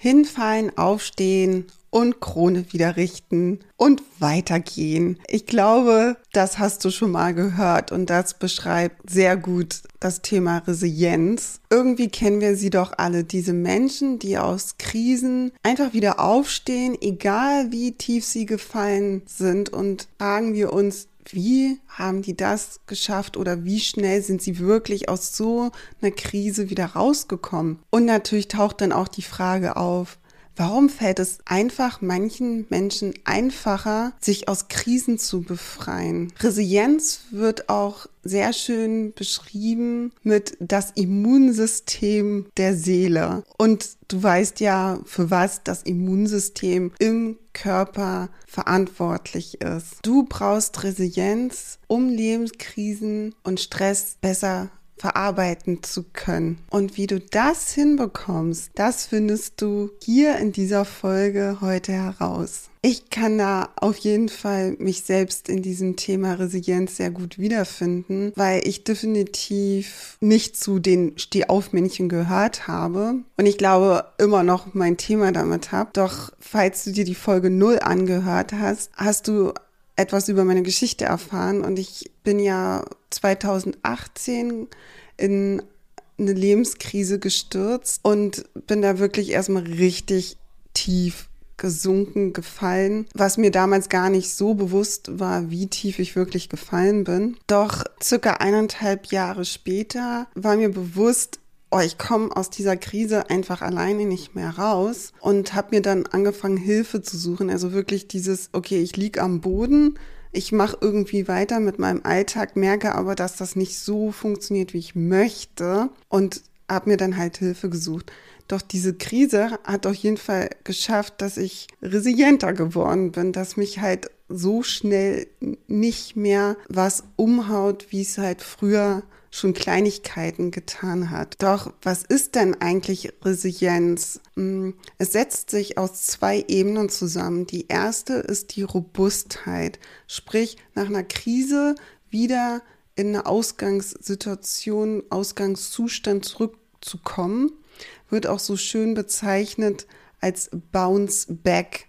Hinfallen, aufstehen und Krone wieder richten und weitergehen. Ich glaube, das hast du schon mal gehört und das beschreibt sehr gut das Thema Resilienz. Irgendwie kennen wir sie doch alle, diese Menschen, die aus Krisen einfach wieder aufstehen, egal wie tief sie gefallen sind und fragen wir uns, wie haben die das geschafft oder wie schnell sind sie wirklich aus so einer Krise wieder rausgekommen? Und natürlich taucht dann auch die Frage auf, Warum fällt es einfach manchen Menschen einfacher, sich aus Krisen zu befreien? Resilienz wird auch sehr schön beschrieben mit das Immunsystem der Seele. Und du weißt ja, für was das Immunsystem im Körper verantwortlich ist. Du brauchst Resilienz, um Lebenskrisen und Stress besser verarbeiten zu können. Und wie du das hinbekommst, das findest du hier in dieser Folge heute heraus. Ich kann da auf jeden Fall mich selbst in diesem Thema Resilienz sehr gut wiederfinden, weil ich definitiv nicht zu den Stehaufmännchen gehört habe und ich glaube immer noch mein Thema damit habe. Doch falls du dir die Folge 0 angehört hast, hast du etwas über meine Geschichte erfahren und ich bin ja 2018 in eine Lebenskrise gestürzt und bin da wirklich erstmal richtig tief gesunken, gefallen, was mir damals gar nicht so bewusst war, wie tief ich wirklich gefallen bin. Doch circa eineinhalb Jahre später war mir bewusst, oh, ich komme aus dieser Krise einfach alleine nicht mehr raus und habe mir dann angefangen, Hilfe zu suchen. Also wirklich dieses, okay, ich lieg am Boden, ich mache irgendwie weiter mit meinem Alltag, merke aber, dass das nicht so funktioniert, wie ich möchte und habe mir dann halt Hilfe gesucht. Doch diese Krise hat auf jeden Fall geschafft, dass ich resilienter geworden bin, dass mich halt so schnell nicht mehr was umhaut, wie es halt früher schon Kleinigkeiten getan hat. Doch was ist denn eigentlich Resilienz? Hm, es setzt sich aus zwei Ebenen zusammen. Die erste ist die Robustheit, sprich nach einer Krise wieder in eine Ausgangssituation, Ausgangszustand zurückzukommen, wird auch so schön bezeichnet als Bounce Back.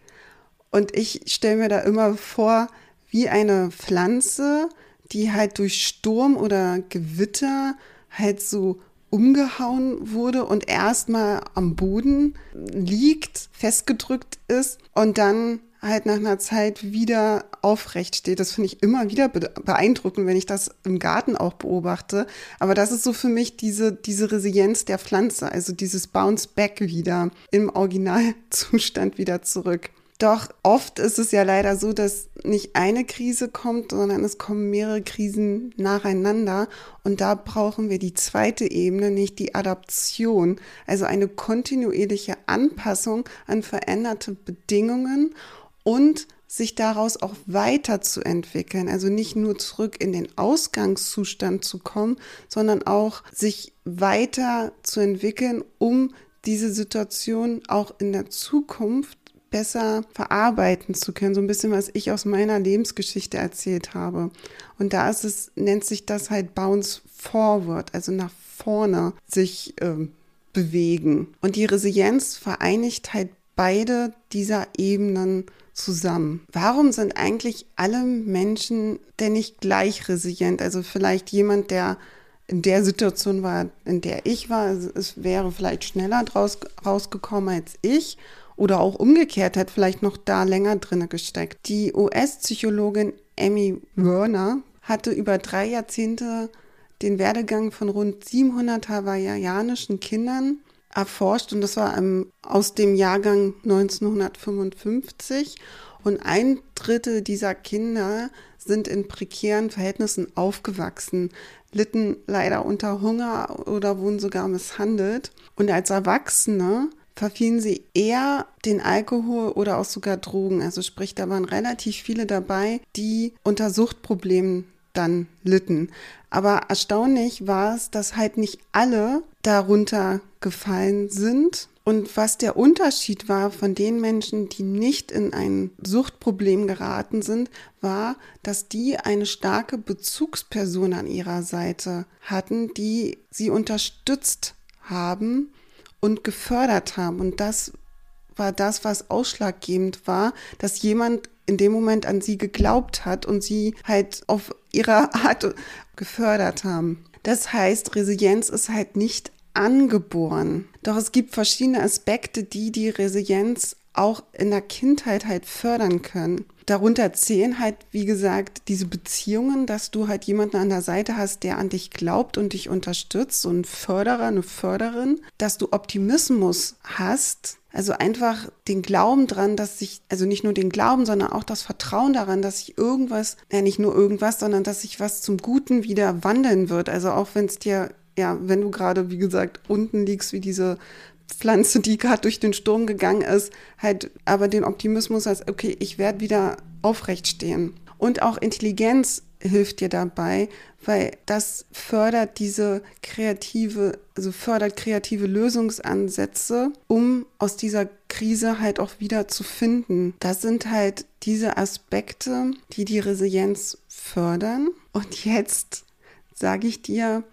Und ich stelle mir da immer vor, wie eine Pflanze, die halt durch Sturm oder Gewitter halt so umgehauen wurde und erstmal am Boden liegt, festgedrückt ist und dann halt nach einer Zeit wieder aufrecht steht. Das finde ich immer wieder beeindruckend, wenn ich das im Garten auch beobachte. Aber das ist so für mich diese, diese Resilienz der Pflanze, also dieses Bounce Back wieder im Originalzustand wieder zurück. Doch oft ist es ja leider so, dass nicht eine Krise kommt, sondern es kommen mehrere Krisen nacheinander. Und da brauchen wir die zweite Ebene, nicht die Adaption, also eine kontinuierliche Anpassung an veränderte Bedingungen und sich daraus auch weiterzuentwickeln. Also nicht nur zurück in den Ausgangszustand zu kommen, sondern auch sich weiter zu entwickeln, um diese Situation auch in der Zukunft besser verarbeiten zu können. So ein bisschen, was ich aus meiner Lebensgeschichte erzählt habe. Und da ist es, nennt sich das halt Bounce Forward, also nach vorne sich äh, bewegen. Und die Resilienz vereinigt halt beide dieser Ebenen zusammen. Warum sind eigentlich alle Menschen denn nicht gleich resilient? Also vielleicht jemand, der in der Situation war, in der ich war, es wäre vielleicht schneller draus, rausgekommen als ich oder auch umgekehrt hat vielleicht noch da länger drinne gesteckt. Die US-Psychologin Amy Werner hatte über drei Jahrzehnte den Werdegang von rund 700 hawaiianischen Kindern erforscht und das war im, aus dem Jahrgang 1955 und ein Drittel dieser Kinder sind in prekären Verhältnissen aufgewachsen, litten leider unter Hunger oder wurden sogar misshandelt. Und als Erwachsene verfielen sie eher den Alkohol oder auch sogar Drogen. Also sprich, da waren relativ viele dabei, die unter Suchtproblemen dann litten. Aber erstaunlich war es, dass halt nicht alle darunter gefallen sind. Und was der Unterschied war von den Menschen, die nicht in ein Suchtproblem geraten sind, war, dass die eine starke Bezugsperson an ihrer Seite hatten, die sie unterstützt haben und gefördert haben. Und das war das, was ausschlaggebend war, dass jemand in dem Moment an sie geglaubt hat und sie halt auf ihre Art gefördert haben. Das heißt, Resilienz ist halt nicht angeboren. Doch es gibt verschiedene Aspekte, die die Resilienz auch in der Kindheit halt fördern können. Darunter zählen halt, wie gesagt, diese Beziehungen, dass du halt jemanden an der Seite hast, der an dich glaubt und dich unterstützt, so ein Förderer, eine Förderin, dass du Optimismus hast, also einfach den Glauben dran, dass sich, also nicht nur den Glauben, sondern auch das Vertrauen daran, dass sich irgendwas, ja nicht nur irgendwas, sondern dass sich was zum Guten wieder wandeln wird. Also auch wenn es dir, ja, wenn du gerade, wie gesagt, unten liegst, wie diese Pflanze, die gerade durch den Sturm gegangen ist, halt aber den Optimismus hast, okay, ich werde wieder aufrecht stehen. Und auch Intelligenz hilft dir dabei, weil das fördert diese kreative, also fördert kreative Lösungsansätze, um aus dieser Krise halt auch wieder zu finden. Das sind halt diese Aspekte, die die Resilienz fördern. Und jetzt sage ich dir,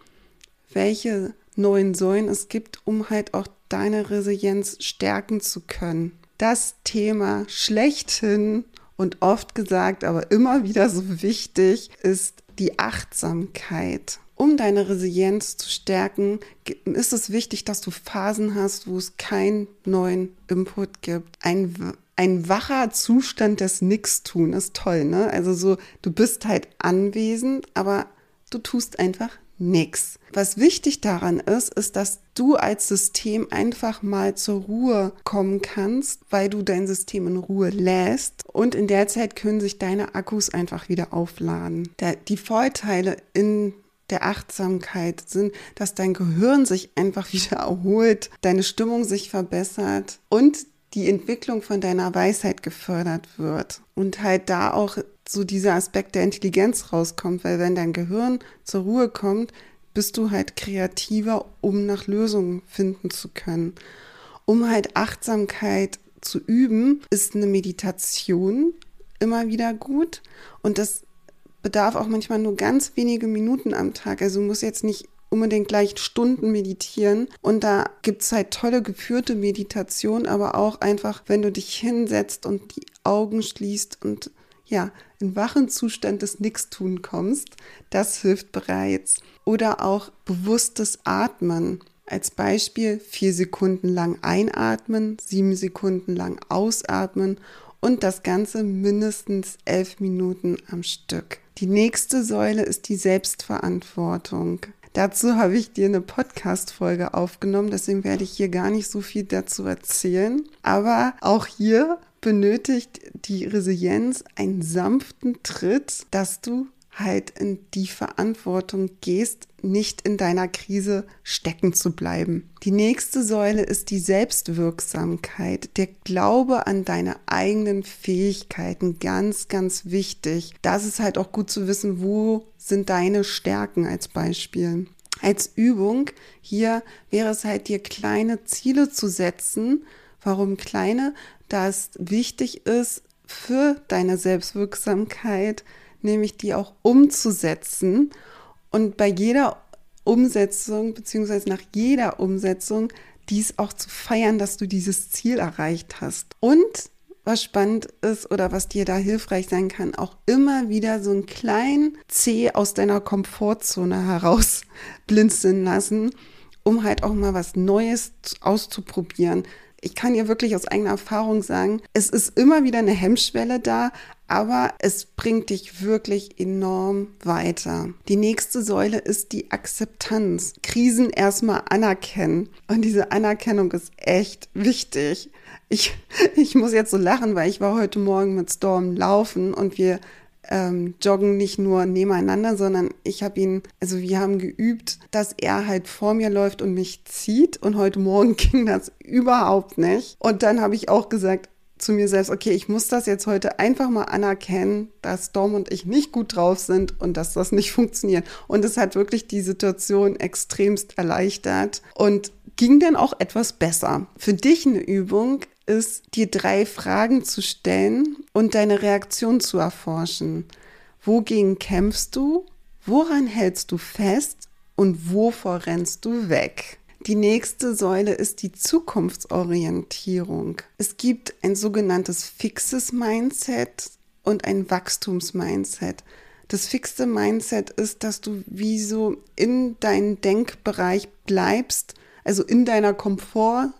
welche neuen Säulen es gibt, um halt auch deine Resilienz stärken zu können. Das Thema schlechthin und oft gesagt, aber immer wieder so wichtig, ist die Achtsamkeit. Um deine Resilienz zu stärken, ist es wichtig, dass du Phasen hast, wo es keinen neuen Input gibt. Ein, ein wacher Zustand des Nix-Tun ist toll, ne? Also so, du bist halt anwesend, aber du tust einfach nix. Was wichtig daran ist, ist, dass du als System einfach mal zur Ruhe kommen kannst, weil du dein System in Ruhe lässt und in der Zeit können sich deine Akkus einfach wieder aufladen. die Vorteile in der Achtsamkeit sind, dass dein Gehirn sich einfach wieder erholt, deine Stimmung sich verbessert und die Entwicklung von deiner Weisheit gefördert wird und halt da auch so dieser Aspekt der Intelligenz rauskommt, weil wenn dein Gehirn zur Ruhe kommt, bist du halt kreativer, um nach Lösungen finden zu können. Um halt Achtsamkeit zu üben, ist eine Meditation immer wieder gut und das bedarf auch manchmal nur ganz wenige Minuten am Tag. Also muss jetzt nicht unbedingt gleich Stunden meditieren. Und da gibt es halt tolle geführte Meditation, aber auch einfach, wenn du dich hinsetzt und die Augen schließt und ja, in wachen Zustand des Nichtstun kommst, das hilft bereits. Oder auch bewusstes Atmen. Als Beispiel vier Sekunden lang einatmen, sieben Sekunden lang ausatmen und das Ganze mindestens elf Minuten am Stück. Die nächste Säule ist die Selbstverantwortung. Dazu habe ich dir eine Podcast-Folge aufgenommen, deswegen werde ich hier gar nicht so viel dazu erzählen. Aber auch hier benötigt die Resilienz einen sanften Tritt, dass du halt in die Verantwortung gehst, nicht in deiner Krise stecken zu bleiben. Die nächste Säule ist die Selbstwirksamkeit, der Glaube an deine eigenen Fähigkeiten, ganz, ganz wichtig. Das ist halt auch gut zu wissen, wo sind deine Stärken als Beispiel. Als Übung hier wäre es halt dir kleine Ziele zu setzen. Warum kleine? da es wichtig ist für deine Selbstwirksamkeit, nämlich die auch umzusetzen und bei jeder Umsetzung beziehungsweise nach jeder Umsetzung dies auch zu feiern, dass du dieses Ziel erreicht hast. Und was spannend ist oder was dir da hilfreich sein kann, auch immer wieder so einen kleinen C aus deiner Komfortzone heraus blinzeln lassen, um halt auch mal was Neues auszuprobieren ich kann ihr wirklich aus eigener Erfahrung sagen, es ist immer wieder eine Hemmschwelle da, aber es bringt dich wirklich enorm weiter. Die nächste Säule ist die Akzeptanz. Krisen erstmal anerkennen. Und diese Anerkennung ist echt wichtig. Ich, ich muss jetzt so lachen, weil ich war heute Morgen mit Storm laufen und wir ähm, joggen nicht nur nebeneinander, sondern ich habe ihn, also wir haben geübt, dass er halt vor mir läuft und mich zieht. Und heute Morgen ging das überhaupt nicht. Und dann habe ich auch gesagt, zu mir selbst, okay, ich muss das jetzt heute einfach mal anerkennen, dass Dom und ich nicht gut drauf sind und dass das nicht funktioniert. Und es hat wirklich die Situation extremst erleichtert und ging dann auch etwas besser. Für dich eine Übung ist, dir drei Fragen zu stellen und deine Reaktion zu erforschen. Wogegen kämpfst du? Woran hältst du fest? Und wovor rennst du weg? Die nächste Säule ist die Zukunftsorientierung. Es gibt ein sogenanntes fixes Mindset und ein Wachstumsmindset. Das fixe Mindset ist, dass du wie so in deinem Denkbereich bleibst, also in deiner Komfort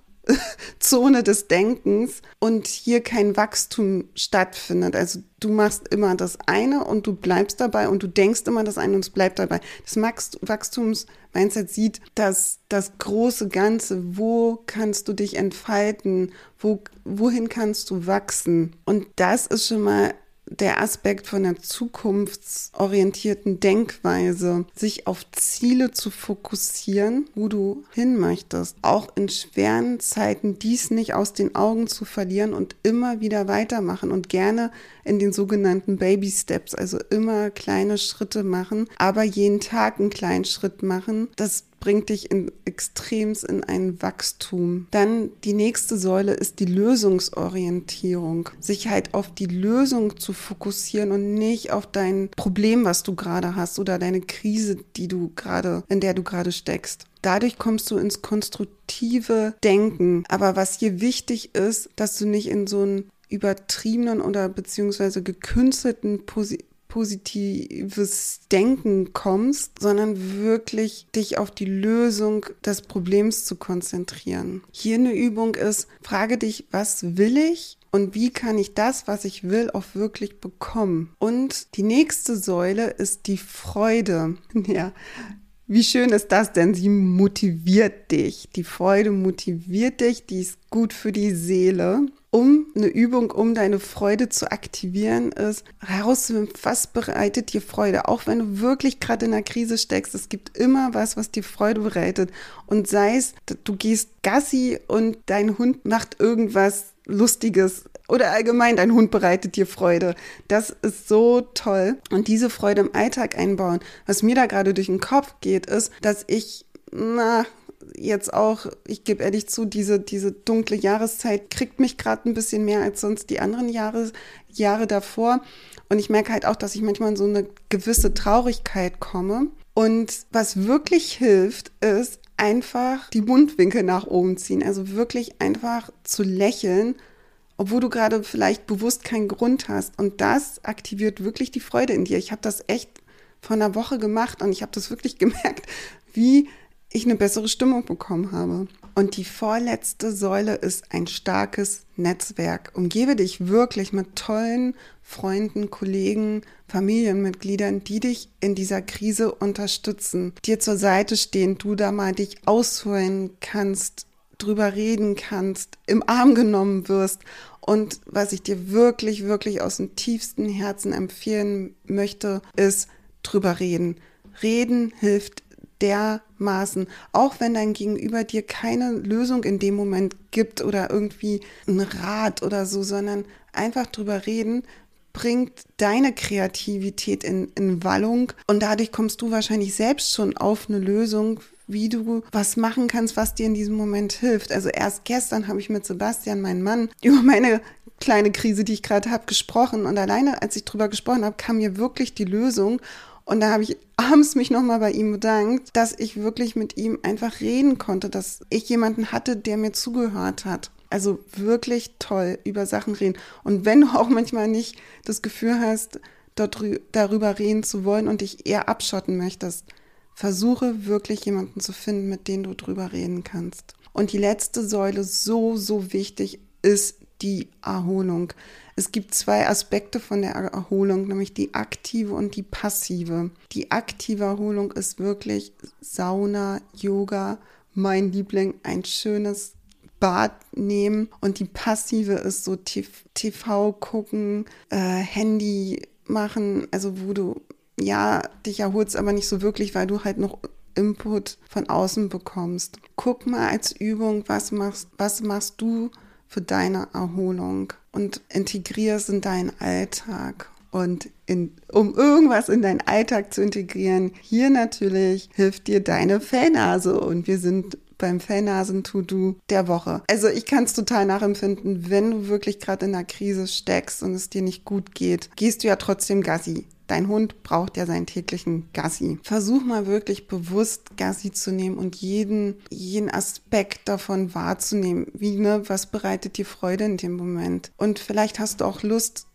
Zone des Denkens und hier kein Wachstum stattfindet. Also du machst immer das eine und du bleibst dabei und du denkst immer das eine und es bleibt dabei. Das Wachstums-Mindset sieht dass das große Ganze, wo kannst du dich entfalten, wo, wohin kannst du wachsen. Und das ist schon mal der Aspekt von der zukunftsorientierten Denkweise, sich auf Ziele zu fokussieren, wo du hin möchtest, auch in schweren Zeiten dies nicht aus den Augen zu verlieren und immer wieder weitermachen und gerne in den sogenannten Baby Steps, also immer kleine Schritte machen, aber jeden Tag einen kleinen Schritt machen. Das bringt dich in extrems in ein Wachstum. Dann die nächste Säule ist die Lösungsorientierung. Sich halt auf die Lösung zu fokussieren und nicht auf dein Problem, was du gerade hast oder deine Krise, die du gerade, in der du gerade steckst. Dadurch kommst du ins konstruktive Denken. Aber was hier wichtig ist, dass du nicht in so einen übertriebenen oder beziehungsweise gekünstelten Position positives Denken kommst, sondern wirklich dich auf die Lösung des Problems zu konzentrieren. Hier eine Übung ist, frage dich, was will ich? Und wie kann ich das, was ich will, auch wirklich bekommen? Und die nächste Säule ist die Freude. Ja, wie schön ist das denn? Sie motiviert dich. Die Freude motiviert dich, die ist gut für die Seele um eine Übung, um deine Freude zu aktivieren, ist herauszufinden, was bereitet dir Freude. Auch wenn du wirklich gerade in einer Krise steckst, es gibt immer was, was dir Freude bereitet. Und sei es, du gehst Gassi und dein Hund macht irgendwas Lustiges oder allgemein dein Hund bereitet dir Freude. Das ist so toll. Und diese Freude im Alltag einbauen. Was mir da gerade durch den Kopf geht, ist, dass ich, na, jetzt auch, ich gebe ehrlich zu, diese, diese dunkle Jahreszeit kriegt mich gerade ein bisschen mehr als sonst die anderen Jahre, Jahre davor. Und ich merke halt auch, dass ich manchmal in so eine gewisse Traurigkeit komme. Und was wirklich hilft, ist einfach die Mundwinkel nach oben ziehen. Also wirklich einfach zu lächeln, obwohl du gerade vielleicht bewusst keinen Grund hast. Und das aktiviert wirklich die Freude in dir. Ich habe das echt vor einer Woche gemacht und ich habe das wirklich gemerkt, wie ich eine bessere Stimmung bekommen habe. Und die vorletzte Säule ist ein starkes Netzwerk. Umgebe dich wirklich mit tollen Freunden, Kollegen, Familienmitgliedern, die dich in dieser Krise unterstützen, dir zur Seite stehen, du da mal dich ausholen kannst, drüber reden kannst, im Arm genommen wirst. Und was ich dir wirklich, wirklich aus dem tiefsten Herzen empfehlen möchte, ist drüber reden. Reden hilft dermaßen, auch wenn dein Gegenüber dir keine Lösung in dem Moment gibt oder irgendwie einen Rat oder so, sondern einfach drüber reden, bringt deine Kreativität in, in Wallung. Und dadurch kommst du wahrscheinlich selbst schon auf eine Lösung, wie du was machen kannst, was dir in diesem Moment hilft. Also erst gestern habe ich mit Sebastian, meinem Mann, über meine kleine Krise, die ich gerade habe, gesprochen. Und alleine, als ich drüber gesprochen habe, kam mir wirklich die Lösung und da habe ich abends mich nochmal bei ihm bedankt, dass ich wirklich mit ihm einfach reden konnte, dass ich jemanden hatte, der mir zugehört hat. Also wirklich toll über Sachen reden. Und wenn du auch manchmal nicht das Gefühl hast, dort, darüber reden zu wollen und dich eher abschotten möchtest, versuche wirklich jemanden zu finden, mit dem du drüber reden kannst. Und die letzte Säule, so, so wichtig, ist die Erholung. Es gibt zwei Aspekte von der Erholung, nämlich die aktive und die passive. Die aktive Erholung ist wirklich Sauna, Yoga, mein Liebling, ein schönes Bad nehmen und die passive ist so TV gucken, äh, Handy machen, also wo du ja dich erholst, aber nicht so wirklich, weil du halt noch Input von außen bekommst. Guck mal als Übung, was machst, was machst du für deine Erholung und integrier es in deinen Alltag. Und in, um irgendwas in deinen Alltag zu integrieren, hier natürlich hilft dir deine Fellnase. Und wir sind beim Fellnasen-To-Do der Woche. Also ich kann es total nachempfinden, wenn du wirklich gerade in einer Krise steckst und es dir nicht gut geht, gehst du ja trotzdem Gassi. Dein Hund braucht ja seinen täglichen Gassi. Versuch mal wirklich bewusst Gassi zu nehmen und jeden, jeden Aspekt davon wahrzunehmen. Wie, ne, was bereitet dir Freude in dem Moment? Und vielleicht hast du auch Lust,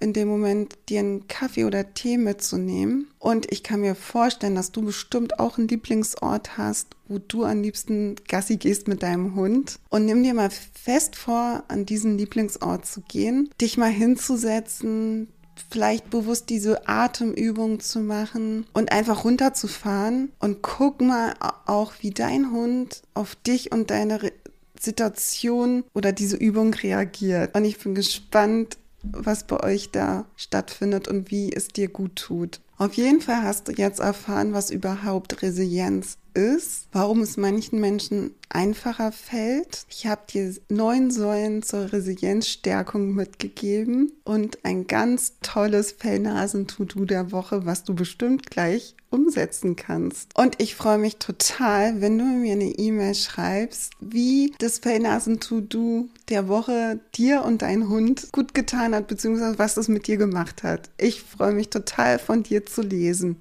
in dem Moment dir einen Kaffee oder Tee mitzunehmen. Und ich kann mir vorstellen, dass du bestimmt auch einen Lieblingsort hast, wo du am liebsten Gassi gehst mit deinem Hund. Und nimm dir mal fest vor, an diesen Lieblingsort zu gehen, dich mal hinzusetzen, vielleicht bewusst diese Atemübung zu machen und einfach runterzufahren und guck mal auch, wie dein Hund auf dich und deine Re Situation oder diese Übung reagiert. Und ich bin gespannt, was bei euch da stattfindet und wie es dir gut tut. Auf jeden Fall hast du jetzt erfahren, was überhaupt Resilienz ist, warum es manchen Menschen einfacher fällt. Ich habe dir neun Säulen zur Resilienzstärkung mitgegeben und ein ganz tolles Fellnasen-To-Do der Woche, was du bestimmt gleich umsetzen kannst. Und ich freue mich total, wenn du mir eine E-Mail schreibst, wie das Fellnasen-To-Do der Woche dir und dein Hund gut getan hat, beziehungsweise was es mit dir gemacht hat. Ich freue mich total von dir zu lesen.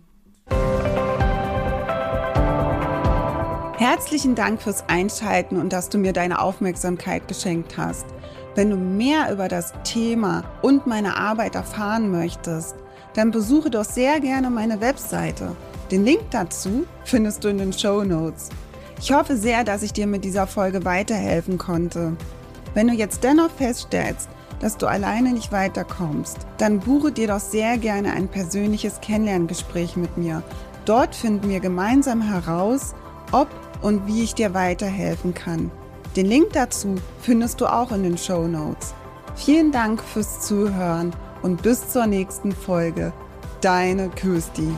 Herzlichen Dank fürs Einschalten und dass du mir deine Aufmerksamkeit geschenkt hast. Wenn du mehr über das Thema und meine Arbeit erfahren möchtest, dann besuche doch sehr gerne meine Webseite. Den Link dazu findest du in den Show Notes. Ich hoffe sehr, dass ich dir mit dieser Folge weiterhelfen konnte. Wenn du jetzt dennoch feststellst, dass du alleine nicht weiterkommst, dann buche dir doch sehr gerne ein persönliches Kennenlerngespräch mit mir. Dort finden wir gemeinsam heraus, ob und wie ich dir weiterhelfen kann. Den Link dazu findest du auch in den Show Notes. Vielen Dank fürs Zuhören und bis zur nächsten Folge. Deine Kirsti.